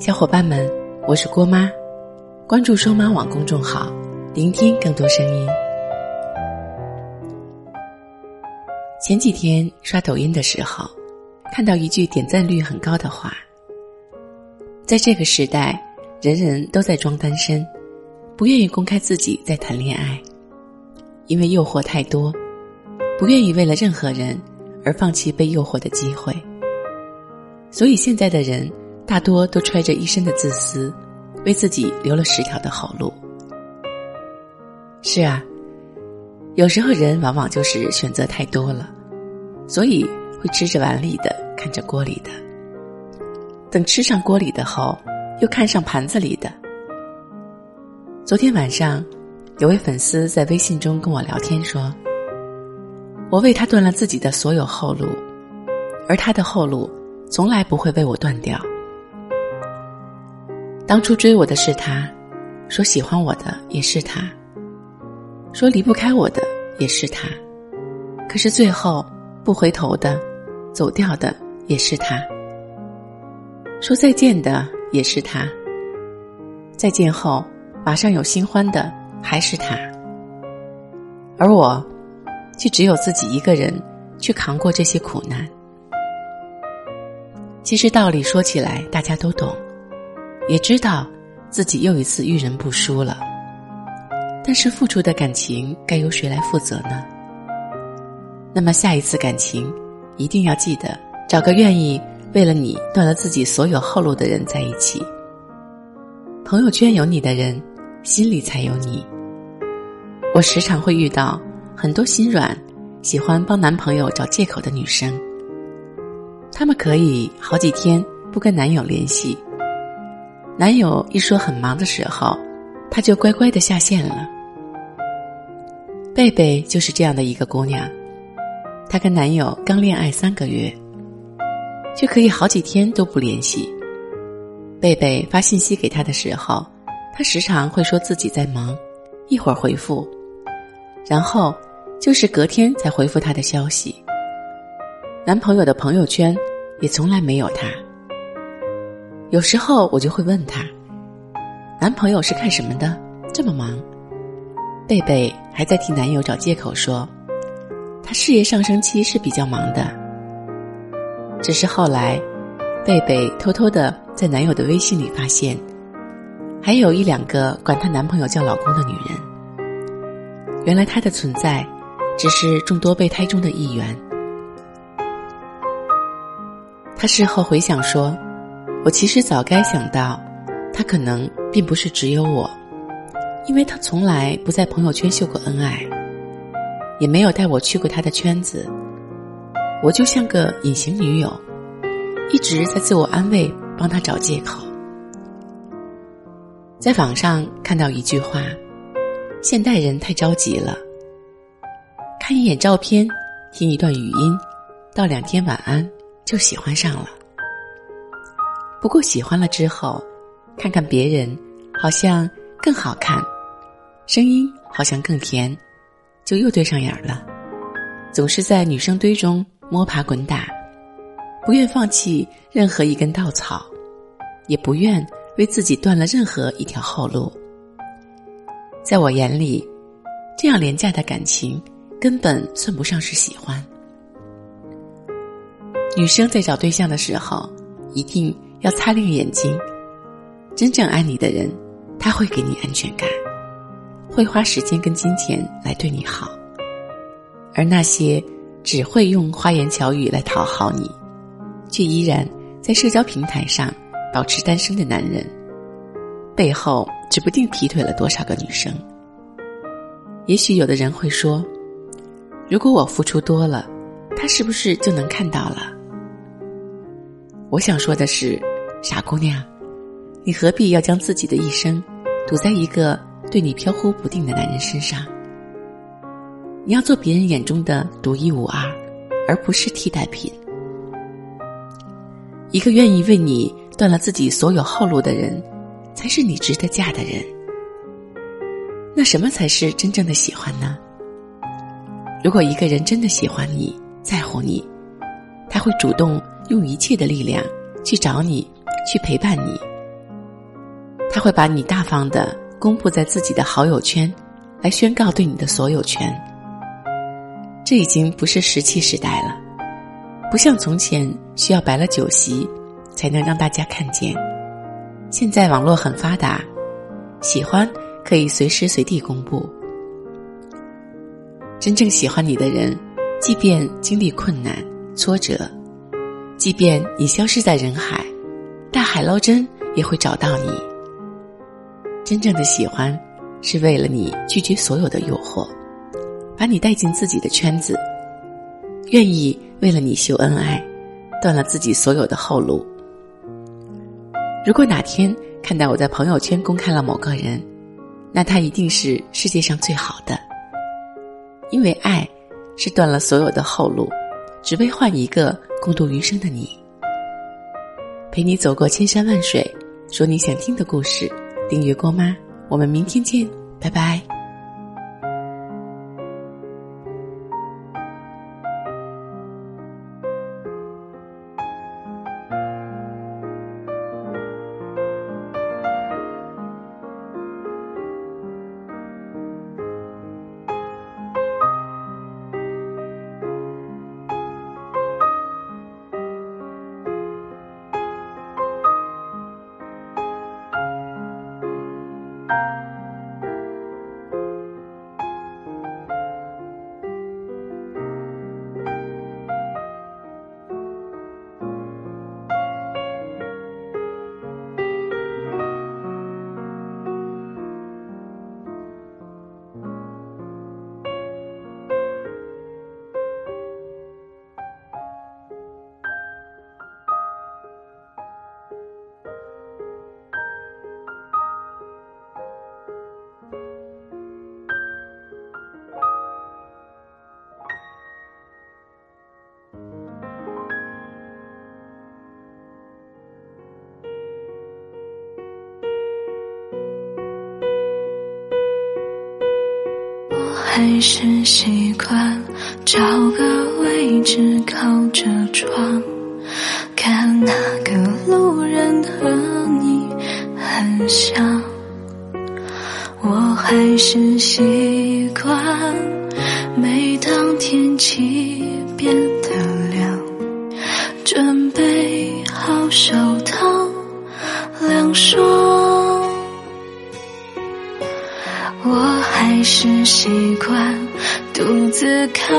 小伙伴们，我是郭妈，关注双妈网公众号，聆听更多声音。前几天刷抖音的时候，看到一句点赞率很高的话：在这个时代，人人都在装单身，不愿意公开自己在谈恋爱，因为诱惑太多，不愿意为了任何人而放弃被诱惑的机会。所以现在的人。大多都揣着一身的自私，为自己留了十条的后路。是啊，有时候人往往就是选择太多了，所以会吃着碗里的看着锅里的。等吃上锅里的后，又看上盘子里的。昨天晚上，有位粉丝在微信中跟我聊天说：“我为他断了自己的所有后路，而他的后路从来不会为我断掉。”当初追我的是他，说喜欢我的也是他，说离不开我的也是他，可是最后不回头的走掉的也是他，说再见的也是他，再见后马上有新欢的还是他，而我却只有自己一个人去扛过这些苦难。其实道理说起来大家都懂。也知道自己又一次遇人不淑了，但是付出的感情该由谁来负责呢？那么下一次感情，一定要记得找个愿意为了你断了自己所有后路的人在一起。朋友圈有你的人，心里才有你。我时常会遇到很多心软、喜欢帮男朋友找借口的女生，她们可以好几天不跟男友联系。男友一说很忙的时候，她就乖乖的下线了。贝贝就是这样的一个姑娘，她跟男友刚恋爱三个月，却可以好几天都不联系。贝贝发信息给他的时候，她时常会说自己在忙，一会儿回复，然后就是隔天才回复她的消息。男朋友的朋友圈也从来没有她。有时候我就会问他，男朋友是干什么的？这么忙？贝贝还在替男友找借口说，他事业上升期是比较忙的。只是后来，贝贝偷偷的在男友的微信里发现，还有一两个管她男朋友叫老公的女人。原来她的存在，只是众多备胎中的一员。她事后回想说。我其实早该想到，他可能并不是只有我，因为他从来不在朋友圈秀过恩爱，也没有带我去过他的圈子。我就像个隐形女友，一直在自我安慰，帮他找借口。在网上看到一句话：现代人太着急了，看一眼照片，听一段语音，道两天晚安，就喜欢上了。不过喜欢了之后，看看别人，好像更好看，声音好像更甜，就又对上眼了。总是在女生堆中摸爬滚打，不愿放弃任何一根稻草，也不愿为自己断了任何一条后路。在我眼里，这样廉价的感情根本算不上是喜欢。女生在找对象的时候，一定。要擦亮眼睛，真正爱你的人，他会给你安全感，会花时间跟金钱来对你好。而那些只会用花言巧语来讨好你，却依然在社交平台上保持单身的男人，背后指不定劈腿了多少个女生。也许有的人会说：“如果我付出多了，他是不是就能看到了？”我想说的是。傻姑娘，你何必要将自己的一生赌在一个对你飘忽不定的男人身上？你要做别人眼中的独一无二，而不是替代品。一个愿意为你断了自己所有后路的人，才是你值得嫁的人。那什么才是真正的喜欢呢？如果一个人真的喜欢你在乎你，他会主动用一切的力量去找你。去陪伴你，他会把你大方的公布在自己的好友圈，来宣告对你的所有权。这已经不是石器时代了，不像从前需要摆了酒席才能让大家看见。现在网络很发达，喜欢可以随时随地公布。真正喜欢你的人，即便经历困难挫折，即便你消失在人海，大海捞针也会找到你。真正的喜欢，是为了你拒绝所有的诱惑，把你带进自己的圈子，愿意为了你秀恩爱，断了自己所有的后路。如果哪天看到我在朋友圈公开了某个人，那他一定是世界上最好的。因为爱，是断了所有的后路，只为换一个共度余生的你。陪你走过千山万水，说你想听的故事。订阅郭妈，我们明天见，拜拜。还是习惯找个位置靠着窗，看那个路人和你很像。我还是习惯每当天气变得凉，准备好手套凉爽。是习惯独自看。